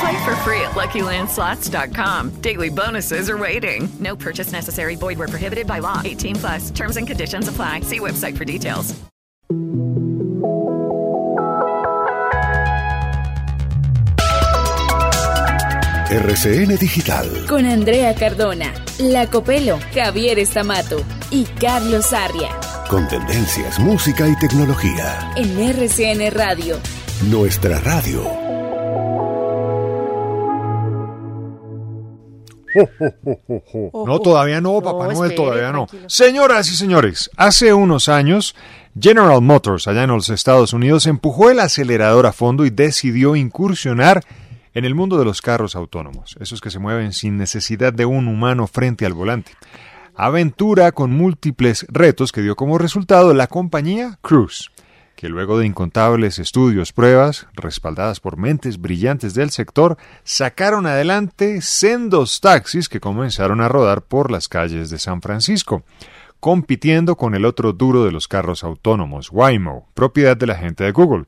Play for free at LuckyLandSlots.com. Daily bonuses are waiting. No purchase necessary. Void where prohibited by law. 18 plus. Terms and conditions apply. See website for details. RCN Digital. Con Andrea Cardona, La Copelo, Javier Estamato y Carlos Arria. Con tendencias, música y tecnología. En RCN Radio. Nuestra radio. No, todavía no, Papá No, Noel, espere, todavía no. tranquilo. Señoras y señores, hace unos años, General Motors, allá en los Estados Unidos, empujó el acelerador a fondo y decidió incursionar en el mundo de los carros autónomos, esos que se mueven sin necesidad de un humano frente al volante. Aventura con múltiples retos que dio como resultado la compañía Cruise, que luego de incontables estudios, pruebas, respaldadas por mentes brillantes del sector, sacaron adelante sendos taxis que comenzaron a rodar por las calles de San Francisco, compitiendo con el otro duro de los carros autónomos, Waymo, propiedad de la gente de Google.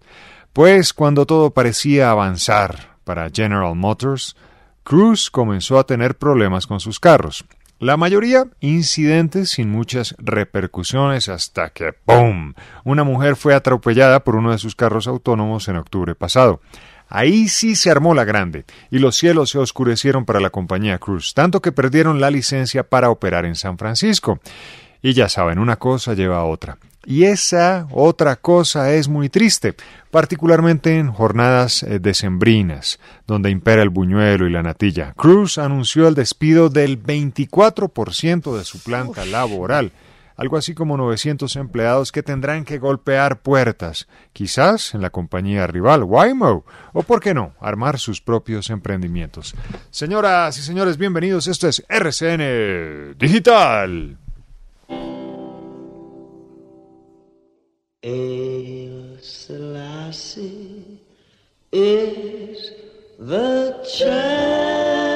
Pues cuando todo parecía avanzar para General Motors, Cruise comenzó a tener problemas con sus carros. La mayoría incidentes sin muchas repercusiones hasta que ¡pum! Una mujer fue atropellada por uno de sus carros autónomos en octubre pasado. Ahí sí se armó la grande y los cielos se oscurecieron para la compañía Cruise, tanto que perdieron la licencia para operar en San Francisco. Y ya saben, una cosa lleva a otra. Y esa otra cosa es muy triste, particularmente en jornadas eh, decembrinas, donde impera el buñuelo y la natilla. Cruz anunció el despido del 24% de su planta laboral, algo así como 900 empleados que tendrán que golpear puertas, quizás en la compañía rival Waymo, o por qué no, armar sus propios emprendimientos. Señoras y señores, bienvenidos, esto es RCN Digital. Hail Selassie is the champion.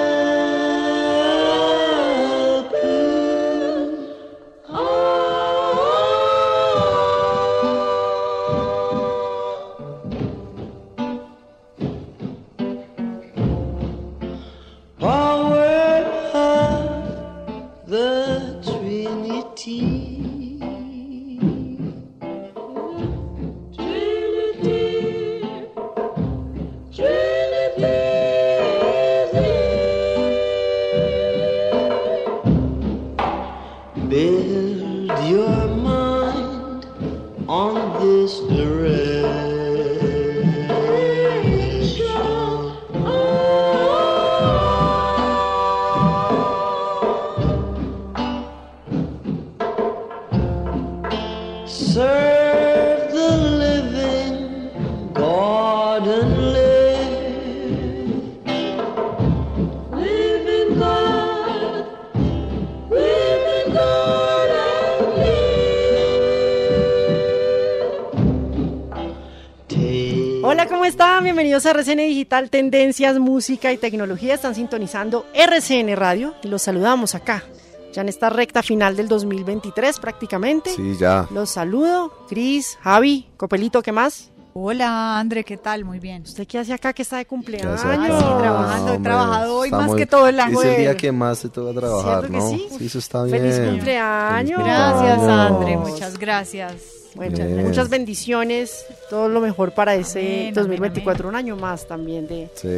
¿Cómo están? Bienvenidos a RCN Digital, Tendencias, Música y Tecnología. Están sintonizando RCN Radio y los saludamos acá, ya en esta recta final del 2023 prácticamente. Sí, ya. Los saludo, Cris, Javi, Copelito, ¿qué más? Hola, André, ¿qué tal? Muy bien. ¿Usted qué hace acá que está de cumpleaños? sí, trabajando, he hombre, trabajado hoy más muy- que todo el año. Es el día que más se toca trabajar, ¿Cierto que ¿no? sí? eso está bien. ¡Feliz cumpleaños! Gracias, Vamos. André, muchas gracias. Muchas, Bien. muchas bendiciones, todo lo mejor para ese Amén, amén, 2024, un año más también de, Sí.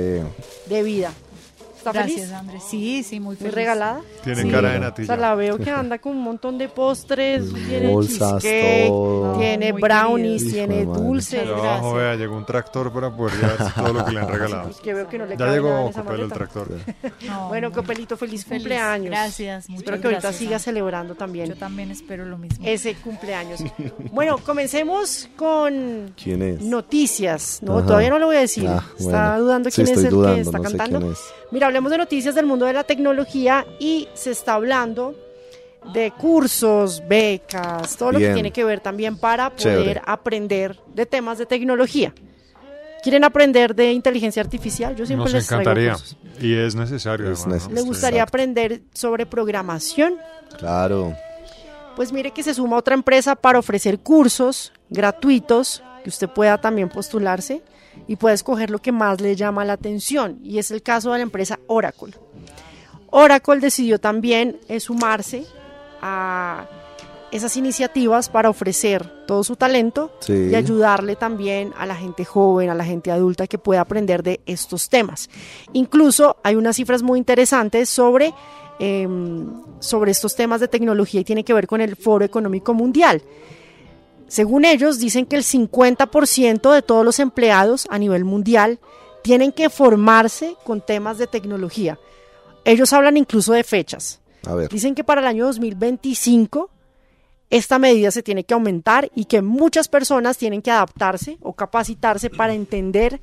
de vida. ¿Está Gracias, feliz? André. Sí, sí, muy ¿Muy feliz. regalada? Tiene Sí. cara de O natilla. sea, la veo que anda con un montón de postres, tiene Bolsas, cheesecake, todo. tiene Muy brownies, querido. tiene dulces, Y abajo, vea, llegó un tractor para poder llevarse todo lo que le han regalado. Es que veo que no le Ya llegó Copelo el tractor. No, Bueno, no. Copelito, feliz, Feliz. cumpleaños. Gracias, Espero que ahorita gracias, siga celebrando también Yo también espero lo mismo. ese cumpleaños. Bueno, comencemos con ¿Quién es? noticias. No, Ajá. todavía no lo voy a decir. Ah, Está dudando Sí, quién es el dudando, que está no cantando. Mira, hablemos de noticias del mundo de la tecnología y se está hablando de cursos, becas, todo lo que tiene que ver también para poder Chévere. aprender de temas de tecnología. ¿Quieren aprender de inteligencia artificial? Yo siempre Nos les encantaría. cursos. Y es necesario. Es además, ¿no? necesario. ¿Les gustaría Exacto. aprender sobre programación? Claro. Pues mire que se suma otra empresa para ofrecer cursos gratuitos que usted pueda también postularse y puede escoger lo que más le llama la atención y es el caso de la empresa Oracle. Oracle decidió también eh, sumarse a esas iniciativas para ofrecer todo su talento Sí. y ayudarle también a la gente joven, a la gente adulta que pueda aprender de estos temas. Incluso hay unas cifras muy interesantes sobre, em, sobre estos temas de tecnología y tiene que ver con el Foro Económico Mundial. Según ellos, dicen que el 50% de todos los empleados a nivel mundial tienen que formarse con temas de tecnología. Ellos hablan incluso de fechas. A ver. Dicen que para el año 2025 esta medida se tiene que aumentar y que muchas personas tienen que adaptarse o capacitarse para entender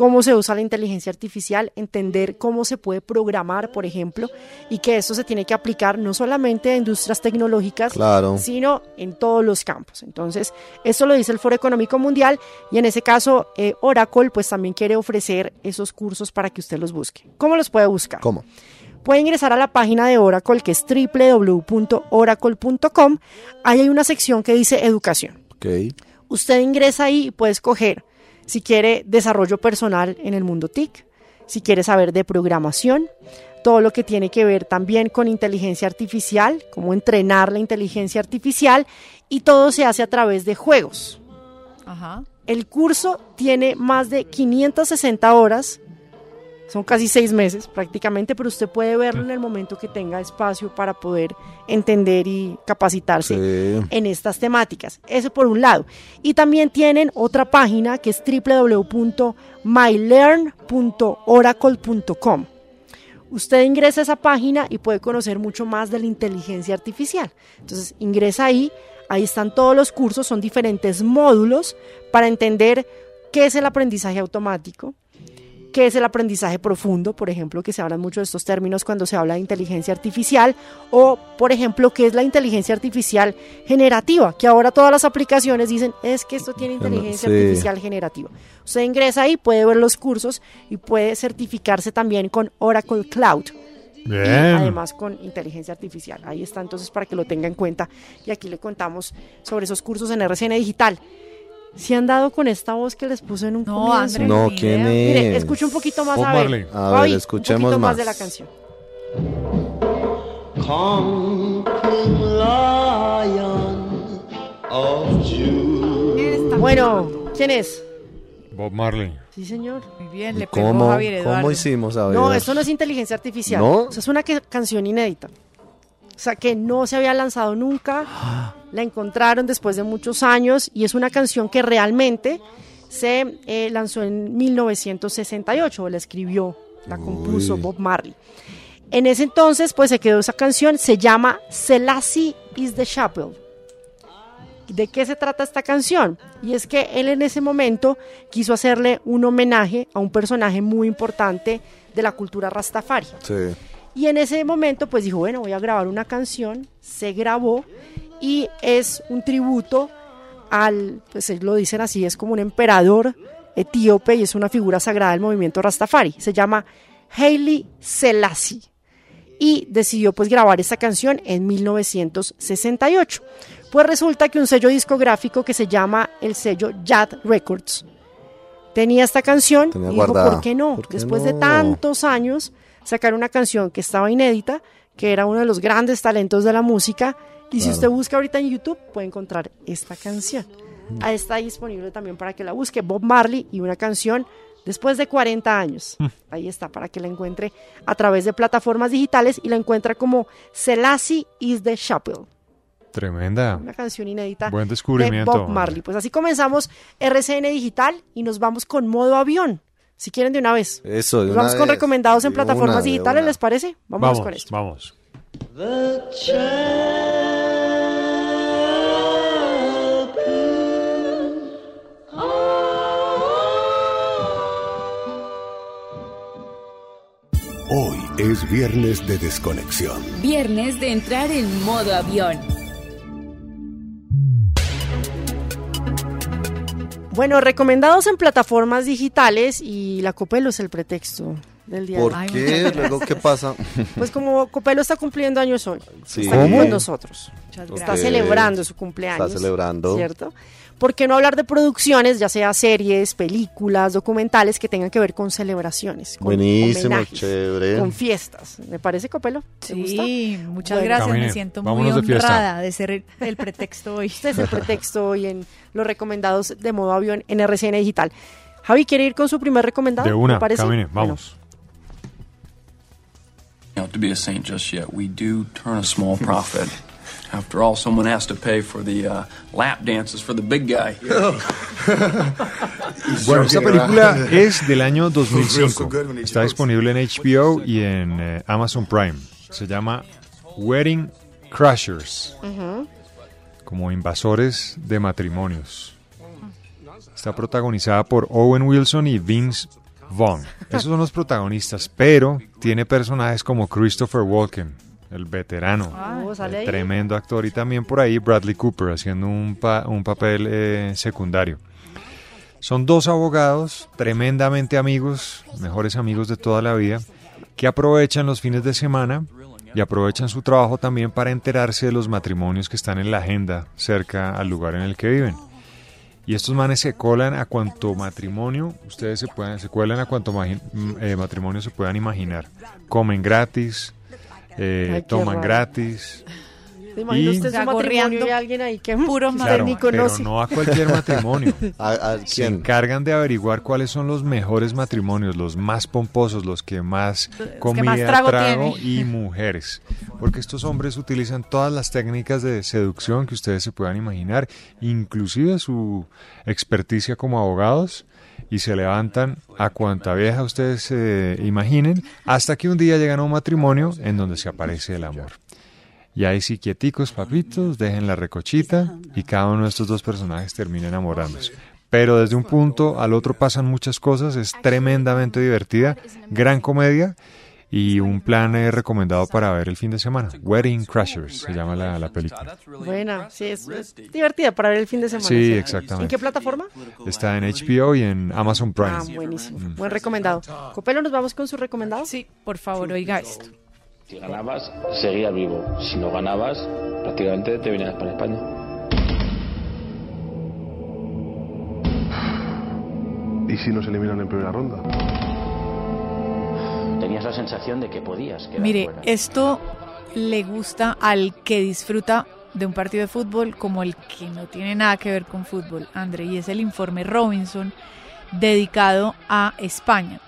cómo se usa la inteligencia artificial, entender cómo se puede programar, por ejemplo, y que esto se tiene que aplicar no solamente a industrias tecnológicas, Claro. sino en todos los campos. Entonces, esto lo dice el Foro Económico Mundial y en ese caso eh, Oracle pues también quiere ofrecer esos cursos para que usted los busque. ¿Cómo los puede buscar? ¿Cómo? Puede ingresar a la página de Oracle que es www.oracle.com. Ahí hay una sección que dice educación. Usted ingresa ahí y puede escoger si quiere desarrollo personal en el mundo TIC, si quiere saber de programación, todo lo que tiene que ver también con inteligencia artificial, cómo entrenar la inteligencia artificial y todo se hace a través de juegos. Ajá. El curso tiene más de 560 horas, son casi seis meses prácticamente, pero usted puede verlo en el momento que tenga espacio para poder entender y capacitarse Sí. en estas temáticas. Eso por un lado. Y también tienen otra página que es www.mylearn.oracle.com. Usted ingresa a esa página y puede conocer mucho más de la inteligencia artificial. Entonces ingresa ahí, ahí están todos los cursos, son diferentes módulos para entender qué es el aprendizaje automático, qué es el aprendizaje profundo, por ejemplo, que se hablan mucho de estos términos cuando se habla de inteligencia artificial, o por ejemplo, qué es la inteligencia artificial generativa, que ahora todas las aplicaciones dicen es que esto tiene inteligencia Sí. artificial generativa. Usted ingresa ahí, puede ver los cursos y puede certificarse también con Oracle Cloud. Y Bien. además con inteligencia artificial. Ahí está entonces para que lo tenga en cuenta. Y aquí le contamos sobre esos cursos en RCN Digital. ¿Se han dado con esta voz que les puse en un No, comienzo? André, No, ¿quién es? Mire, escuche un poquito más Bob a ver. Marley. A ver, escuchemos un poquito más. más. de la canción. Lion of. Bueno, ¿quién es? Bob Marley. Sí, señor. Muy bien, le pegó ¿Cómo, Javier Eduardo. ¿Cómo hicimos? A ver. No, esto no es inteligencia artificial. ¿No? O sea, es una que- canción inédita. O sea, que no se había lanzado nunca. La encontraron después de muchos años y es una canción que realmente se eh, lanzó en 1968. La escribió, la compuso Uy. Bob Marley. En ese entonces, pues se quedó esa canción. Se llama Selassie is the Chapel. ¿De qué se trata esta canción? Y es que él en ese momento quiso hacerle un homenaje a un personaje muy importante de la cultura rastafari. Sí. Y en ese momento pues dijo, bueno, voy a grabar una canción, se grabó y es un tributo al, pues ellos lo dicen así, es como un emperador etíope y es una figura sagrada del movimiento rastafari. Se llama Haile Selassie y decidió pues grabar esta canción en 1968. Pues resulta que un sello discográfico que se llama el sello Yad Records tenía esta canción Tenía y dijo. ¿por qué no? ¿Por qué Después de tantos años, sacar una canción que estaba inédita, que era uno de los grandes talentos de la música, y si usted busca ahorita en YouTube, puede encontrar esta canción. Ahí está disponible también para que la busque, Bob Marley y una canción después de 40 años. Ahí está, para que la encuentre a través de plataformas digitales y la encuentra como Selassie is the Chapel. Tremenda. Una canción inédita Buen de descubrimiento. Bob Marley. Pues así comenzamos RCN Digital y nos vamos con modo avión. Si quieren de una vez. Eso, de Nos una vamos con vez. recomendados en plataformas una, digitales. ¿les parece? Vámonos con esto. vamos. The. Hoy es viernes de desconexión. Viernes de entrar en modo avión. Bueno, recomendados en plataformas digitales y la Copelo es el pretexto del día. de ¿Por hoy. qué? Luego, ¿qué pasa? Pues como Copelo está cumpliendo años hoy, Sí. está aquí nosotros. Está celebrando su cumpleaños. Está celebrando. ¿Cierto? ¿Por qué no hablar de producciones, ya sea series, películas, documentales que tengan que ver con celebraciones? Con Buenísimo, homenajes, chévere. Con fiestas. ¿Me parece, Copelo? ¿Te gusta? Sí, muchas Bueno. gracias. Camine, Me siento muy vámonos de fiesta. honrada de ser el, pretexto hoy. Este es el pretexto hoy en los recomendados de modo avión en RCN Digital. Javi, ¿quiere ir con su primer recomendado? De una, camine, Bueno, vamos. You know, to be a saint just yet, we do turn a small profit. After all, someone has to pay for the uh, lap dances for the big guy. Bueno, esta película es del año 2005. Está disponible en HBO y en eh, Amazon Prime. Se llama Wedding Crashers, como invasores de matrimonios. Está protagonizada por Owen Wilson y Vince Vaughn. Esos son los protagonistas, pero tiene personajes como Christopher Walken, el veterano, ¿sale ahí? tremendo actor, y también por ahí Bradley Cooper haciendo un, pa- un papel eh, secundario. Son dos abogados tremendamente amigos, mejores amigos de toda la vida, que aprovechan los fines de semana y aprovechan su trabajo también para enterarse de los matrimonios que están en la agenda cerca al lugar en el que viven. Y estos manes se colan a cuanto matrimonio, ustedes se puedan, se cuelan a cuanto mm, eh, matrimonio se puedan imaginar. Comen gratis, eh, Ay, toman raro. gratis. ¿Se imagina Y- usted su matrimonio y alguien ahí que puro que usted Claro, ni pero conoce? no a cualquier matrimonio. ¿A, a Se quién? encargan de averiguar cuáles son los mejores matrimonios, los más pomposos, los que más comida, más trago trago, y mujeres. Porque estos hombres utilizan todas las técnicas de seducción que ustedes se puedan imaginar, inclusive su experticia como abogados, y se levantan a cuanta vieja ustedes se imaginen, hasta que un día llegan a un matrimonio en donde se aparece el amor. Y ahí sí, quieticos, papitos, dejen la recochita y cada uno de estos dos personajes termina enamorándose. Pero desde un punto al otro pasan muchas cosas, es tremendamente divertida, gran comedia y un plan eh, recomendado para ver el fin de semana. Wedding Crashers se llama la, la película. Buena, sí, es, es divertida para ver el fin de semana. Sí, ¿En exactamente. qué plataforma? Está en HBO y en Amazon Prime. Ah, buenísimo. Mm. Buen recomendado. Copelo, ¿nos vamos con su recomendado? Sí, por favor, oiga esto. Si ganabas, seguías vivo. Si no ganabas, prácticamente te venías para España. ¿Y si nos eliminan en primera ronda? Tenías la sensación de que podías Mire, fuera. esto le gusta al que disfruta de un partido de fútbol como el que no tiene nada que ver con fútbol, André, y es el informe Robinson dedicado a España.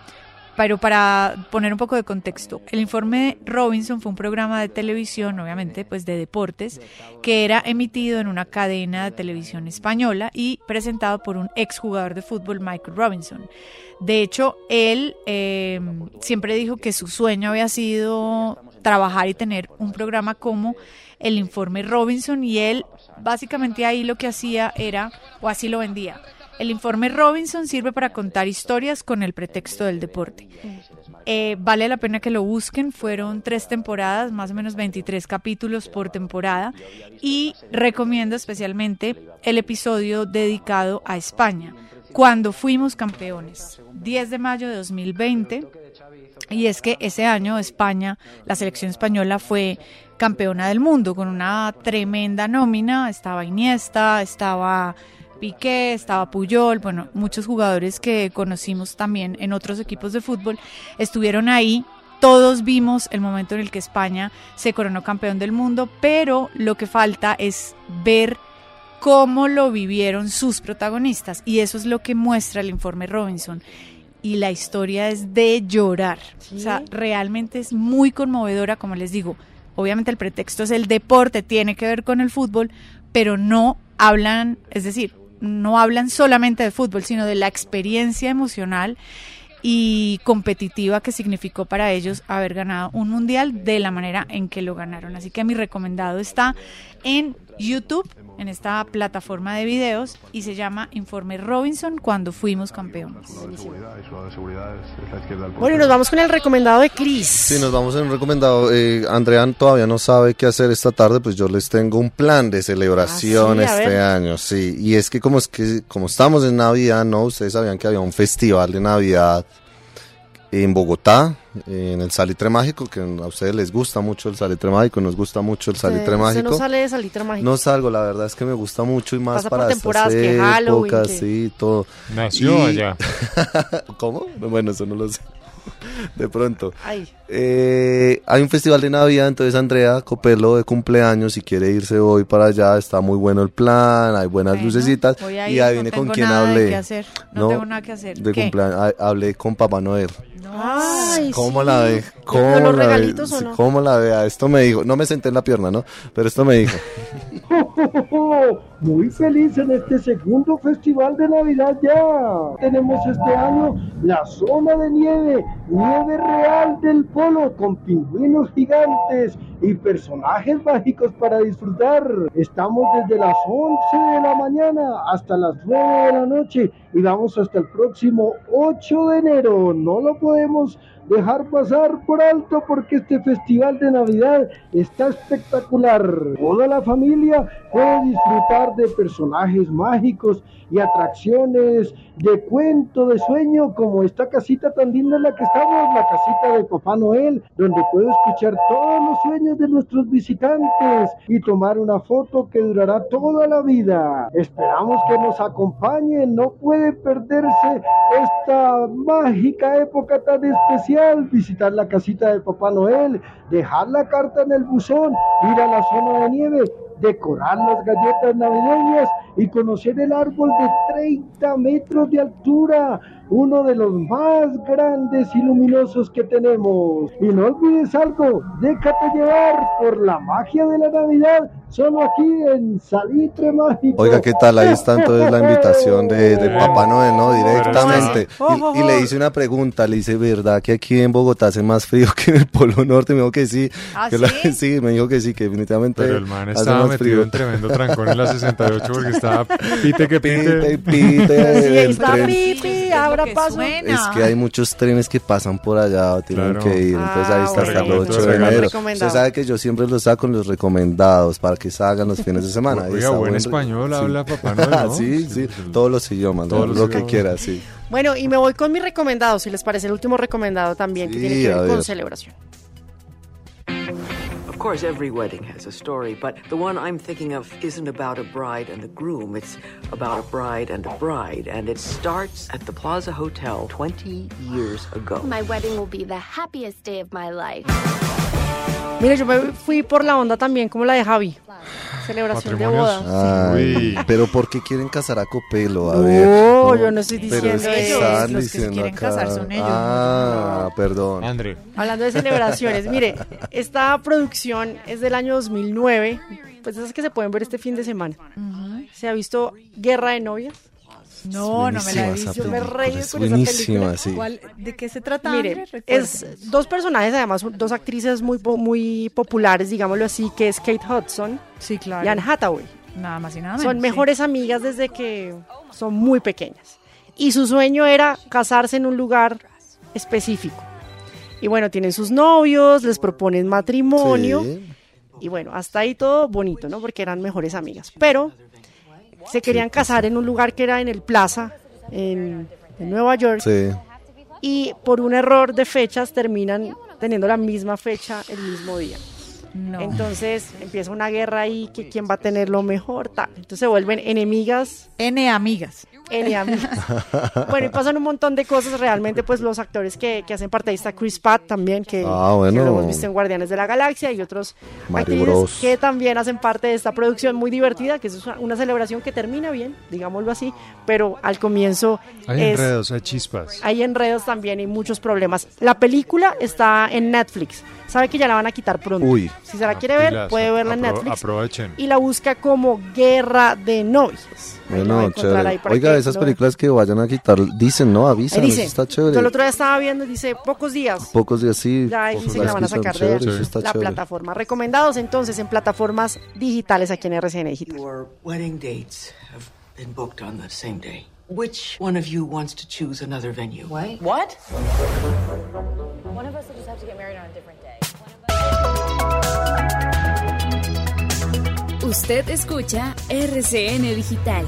Pero para poner un poco de contexto, el informe Robinson fue un programa de televisión, obviamente, pues de deportes, que era emitido en una cadena de televisión española y presentado por un exjugador de fútbol, Michael Robinson. De hecho, él eh, siempre dijo que su sueño había sido trabajar y tener un programa como el informe Robinson y él básicamente ahí lo que hacía era, o así lo vendía, el informe Robinson sirve para contar historias con el pretexto del deporte. Eh, vale la pena que lo busquen, fueron tres temporadas, más o menos 23 capítulos por temporada y recomiendo especialmente el episodio dedicado a España, cuando fuimos campeones, 10 de mayo de 2020. Y es que ese año España, la selección española fue campeona del mundo con una tremenda nómina. Estaba Iniesta, estaba Piqué, estaba Puyol, bueno, muchos jugadores que conocimos también en otros equipos de fútbol estuvieron ahí. Todos vimos el momento en el que España se coronó campeón del mundo, pero lo que falta es ver cómo lo vivieron sus protagonistas y eso es lo que muestra el informe Robinson y la historia es de llorar. O sea, realmente es muy conmovedora, como les digo. Obviamente el pretexto es el deporte, tiene que ver con el fútbol, pero no hablan, es decir, no hablan solamente de fútbol, sino de la experiencia emocional y competitiva que significó para ellos haber ganado un mundial de la manera en que lo ganaron. Así que mi recomendado está en YouTube, en esta plataforma de videos, y se llama Informe Robinson cuando fuimos campeones. Bueno, y nos vamos con el recomendado de Chris. Sí, nos vamos en un recomendado. Eh, Andrean todavía no sabe qué hacer esta tarde, pues yo les tengo un plan de celebración Ah, sí? Este ver. año, sí. Y es que como es que como estamos en Navidad, no, ustedes sabían que había un festival de Navidad en Bogotá, en el Salitre Mágico, que a ustedes les gusta mucho el Salitre Mágico, nos gusta mucho el Salitre usted Mágico. no sale de Salitre Mágico. No salgo, la verdad es que me gusta mucho y más Pasa por para estas temporadas, que Halloween, épocas, que- sí, todo. Nació allá. ¿Cómo? Bueno, eso no lo sé. De pronto. Ay. Eh, hay un festival de Navidad, entonces Andrea Copelo de cumpleaños, si quiere irse hoy para allá, está muy bueno el plan, hay buenas Bueno, lucecitas. voy a y ahí no viene con quien hablé. hacer, no tengo nada que hacer. De ¿Qué? cumpleaños, ha- hablé con Papá Noel. Ay, ¿Cómo sí. la ve? ¿Le ¿Cómo los la ve? no? ¿Cómo la vea? Esto me dijo, no me senté en la pierna, ¿no? Pero esto me dijo. Muy feliz en este segundo festival de Navidad ya. Tenemos este año la zona de nieve, nieve real del polo con pingüinos gigantes y personajes mágicos para disfrutar. Estamos desde las 11 de la mañana hasta las 9 de la noche y vamos hasta el próximo 8 de enero. No lo podemos dejar pasar por alto porque este festival de Navidad está espectacular. Toda la familia puede disfrutar de personajes mágicos y atracciones de cuento de sueño como esta casita tan linda en la que estamos, la casita de Papá Noel, donde puedo escuchar todos los sueños de nuestros visitantes y tomar una foto que durará toda la vida. Esperamos que nos acompañen, no puede perderse esta mágica época tan especial, visitar la casita de Papá Noel, dejar la carta en el buzón, ir a la zona de nieve, decorar las galletas navideñas y conocer el árbol de 30 metros de altura, uno de los más grandes y luminosos que tenemos. Y no olvides algo, déjate llevar por la magia de la Navidad, solo aquí en Salitre Mágico. Oiga, ¿qué tal? Ahí está entonces la invitación de, de Papá Noel, ¿no? Directamente. Y, y le hice una pregunta, le hice, ¿verdad que aquí en Bogotá hace más frío que en el Polo Norte? Me dijo que sí. ¿Ah, que la- sí? me dijo que sí, que definitivamente Pero el man hace estaba más metido frío. en tremendo trancón en la 68 porque estaba pite que Pite, pite. pite, Sí, está. Pipi, lo paso. suena. Es que hay muchos trenes que pasan por allá, tienen Claro. que ir. Entonces Ah, ahí está hasta el bueno, 8 de enero. Usted sabe que yo siempre los saco en los recomendados para que salgan los fines de semana. Oiga, buen buen- español sí. habla Papá Noel, ¿no? sí, sí, todos los idiomas, Todos lo los que idiomas. quiera, sí. Bueno, y me voy con mi recomendado, si les parece el último recomendado también, que tiene que ver con celebración. Of course, every wedding has a story, but the one I'm thinking of isn't about a bride and a groom. It's about a bride and a bride, and it starts at the Plaza Hotel 20 years ago. My wedding will be the happiest day of my life. Mire, yo me fui por la onda también, como la de Javi. Celebración de boda. Ay, Uy. pero ¿por qué quieren casar a Copelo? A No, ver. yo no estoy Pero diciendo es que eso. están Los que se quieren acá. casar son ellos, Ah, perdón. André. Hablando de celebraciones, mire, esta producción es del año 2009, pues esas que se pueden ver este fin de semana. ¿Se ha visto Guerra de Novias? No, no me la he visto. Yo me reí es con esa buenísima, película. sí. ¿Cuál- ¿De qué se trata? Mire, es dos personajes, además dos actrices muy, muy populares, digámoslo así, que es Kate Hudson Sí, claro. y Anne Hathaway. Nada más y nada menos. Son sí. mejores amigas desde que son muy pequeñas. Y su sueño era casarse en un lugar específico. Y bueno, tienen sus novios, les proponen matrimonio. Sí. Y bueno, hasta ahí todo bonito, ¿no? Porque eran mejores amigas. Pero se querían casar en un lugar que era en el Plaza, en, en Nueva York. Sí. Y por un error de fechas terminan teniendo la misma fecha el mismo día. No. Entonces empieza una guerra ahí, que quién va a tener lo mejor, tal. Entonces se vuelven enemigas, N amigas. NA bueno, y pasan un montón de cosas realmente, pues los actores que, que hacen parte de esta Chris Pratt también, que, Ah, bueno. que lo hemos visto en Guardianes de la Galaxia y otros Mario actores Bros. que también hacen parte de esta producción muy divertida, que es una, una celebración que termina bien, digámoslo así, pero al comienzo Hay es- enredos, hay chispas. hay enredos también y muchos problemas. La película está en Netflix. Sabe que ya la van a quitar pronto. Uy. Si se la quiere ver, Pilas, puede verla en Netflix. Aprovechen. Y la busca como Guerra de Novios. Bueno, encontrar ahí chévere. Oiga, que esas películas que vayan a quitar, dicen, ¿no? Avisan, dice. eso está Yo el chévere. otro día estaba viendo, dice pocos días. Pocos días sí. Ya ahí pocos dice que la van a sacar de la chévere. plataforma. Recomendados entonces en plataformas digitales aquí en RCN Digital. Your wedding dates have been booked on the same day. Which one of you wants to choose another venue? What? What? One of us will just have to get married on a different Usted escucha RCN Digital.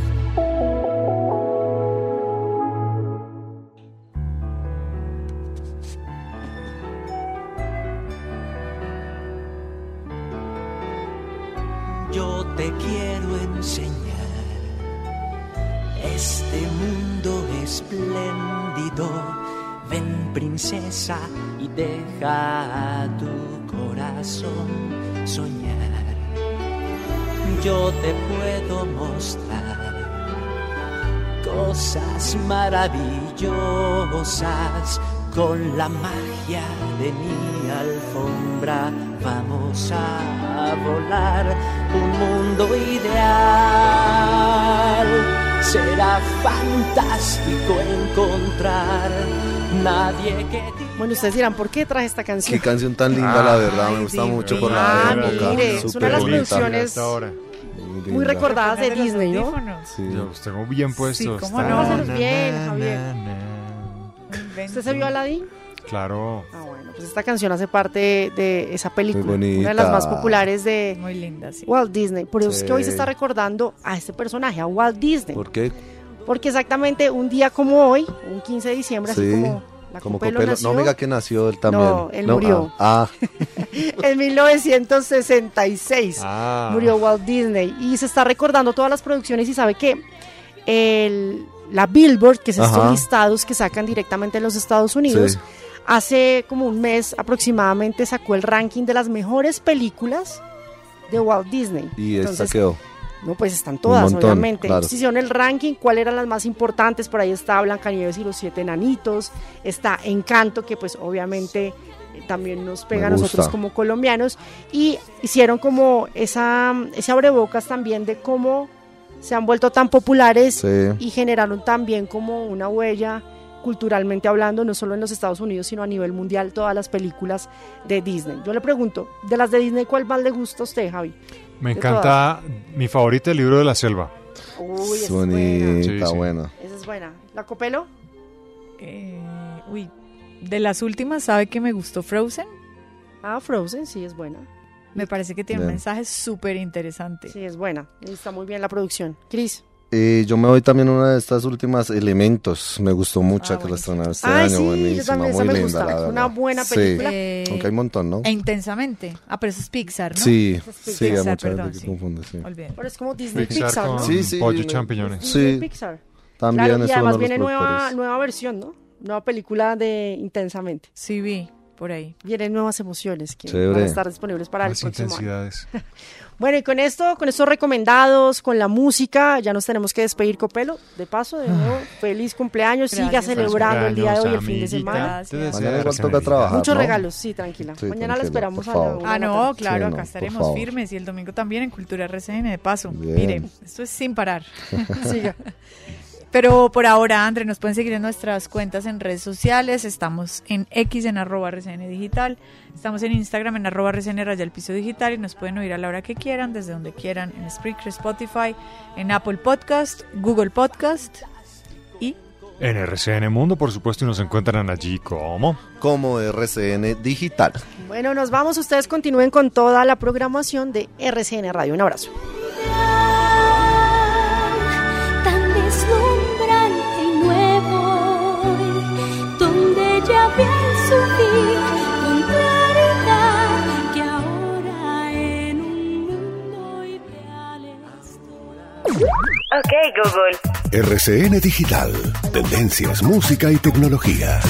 Yo te quiero enseñar este mundo espléndido. Ven princesa y deja tu corazón soñar. Yo te puedo mostrar cosas maravillosas con la magia de mi alfombra. Vamos a volar un mundo ideal. Será fantástico encontrar nadie que te Bueno, ustedes dirán, ¿por qué traje esta canción? Qué canción tan linda, la verdad, me gusta mucho por la Ah, época. mire, es una de las bonita. producciones muy recordadas de Disney, ¿no? Sí. Yo los tengo bien puestos. ¿cómo Está- no? Pásalos bien, Javier. ¿Usted se vio Aladdin? Claro. Ah, bueno, pues esta canción hace parte de esa película, Muy una de las más populares de Muy linda, sí. Walt Disney. Por eso es Sí. que hoy se está recordando a este personaje, a Walt Disney. ¿Por qué? Porque exactamente un día como hoy, un 15 de diciembre, así Sí. como la Como Copelo Copelo. nació, No me diga que nació él también. No, él murió. Ah, ah. en 1966 Ah. murió Walt Disney y se está recordando todas las producciones y sabe que el, la Billboard, que es estos listados que sacan directamente en los Estados Unidos, Sí. hace como un mes aproximadamente sacó el ranking de las mejores películas de Walt Disney. y esta Entonces, quedó. No, pues están todas, montón, obviamente. claro. Si hicieron el ranking, cuáles eran las más importantes, por ahí está Blancanieves y los siete enanitos, está Encanto, que pues obviamente eh, también nos pega a nosotros como colombianos, y hicieron como esa, ese abrebocas también de cómo se han vuelto tan populares Sí. y generaron también como una huella culturalmente hablando, no solo en los Estados Unidos, sino a nivel mundial, todas las películas de Disney. Yo le pregunto, de las de Disney, ¿cuál más le gusta a usted, Javi? Me encanta mi favorita, el libro de la selva. Uy, esa es Bonita, Sí, sí. buena. Esa es buena. ¿La Copelo? Eh, uy, de las últimas, ¿sabe que me gustó Frozen? Ah, Frozen, sí, es buena. Me parece que tiene un mensaje súper interesante. Sí, es buena. Y está muy bien la producción. Cris. Eh, yo me voy también a una de estas últimas elementos. Me gustó mucho Ah, que la estrenaron este Ay, año. sí, buenísima, muy me linda, gusta. la una buena Sí. película. Eh, Aunque hay un montón, ¿no? E intensamente. Ah, pero eso es Pixar, ¿no? Sí, es sí, a Pixar, mucha perdón, gente que sí. confunde, sí. Pero es como Disney Pixar Pixar, ¿no? Sí, sí, pollo y champiñones. Disney Sí. Pixar. También Claro, y es uno además de los viene nueva, nueva versión, ¿no? Nueva película de Intensamente. Sí, vi, por ahí. Vienen nuevas emociones que Chévere. van a estar disponibles para el Más próximo año. Bueno, y con esto, con estos recomendados, con la música, ya nos tenemos que despedir, Copelo. De paso, de nuevo, feliz cumpleaños. Siga Gracias. celebrando el día de hoy, el fin de semana. Mañana igual toca trabajar, Muchos ¿no? regalos, sí, tranquila. Sí, Mañana la esperamos a la Ah, no, claro, Sí, no, acá estaremos firmes y el domingo también en Cultura RCN de paso. Bien. Mire, esto es sin parar. Siga. Pero por ahora, André, nos pueden seguir en nuestras cuentas en redes sociales. Estamos en X en arroba RCN Digital. Estamos en Instagram en arroba RCN Raya el Piso Digital y nos pueden oír a la hora que quieran, desde donde quieran, en Spreaker, Spotify, en Apple Podcast, Google Podcast y En RCN Mundo, por supuesto, y nos encuentran allí como... Como RCN Digital. Bueno, nos vamos. Ustedes continúen con toda la programación de RCN Radio. Un abrazo. Go Google. RCN Digital. Tendencias, música y tecnología.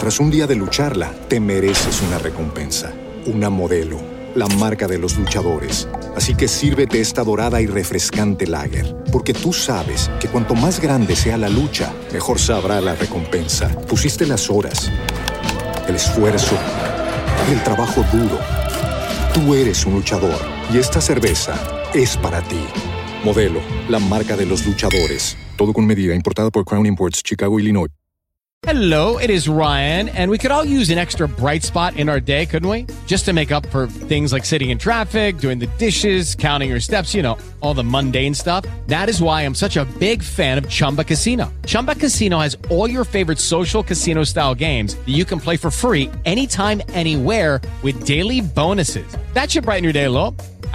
Tras un día de lucharla, te mereces una recompensa, una modelo, la marca de los luchadores. Así que sírvete esta dorada y refrescante lager, porque tú sabes que cuanto más grande sea la lucha, mejor sabrá la recompensa. Pusiste las horas, el esfuerzo, el trabajo duro. Tú eres un luchador y esta cerveza es para ti. Modelo, la marca de los luchadores. Todo con medida, importada por Crown Imports, Chicago, Illinois. Hello, it is Ryan, and we could all use an extra bright spot in our day, couldn't we? Just to make up for things like sitting in traffic, doing the dishes, counting your steps, you know, all the mundane stuff. That is why I'm such a big fan of Chumba Casino. Chumba Casino has all your favorite social casino style games that you can play for free anytime, anywhere with daily bonuses. That should brighten your day a little.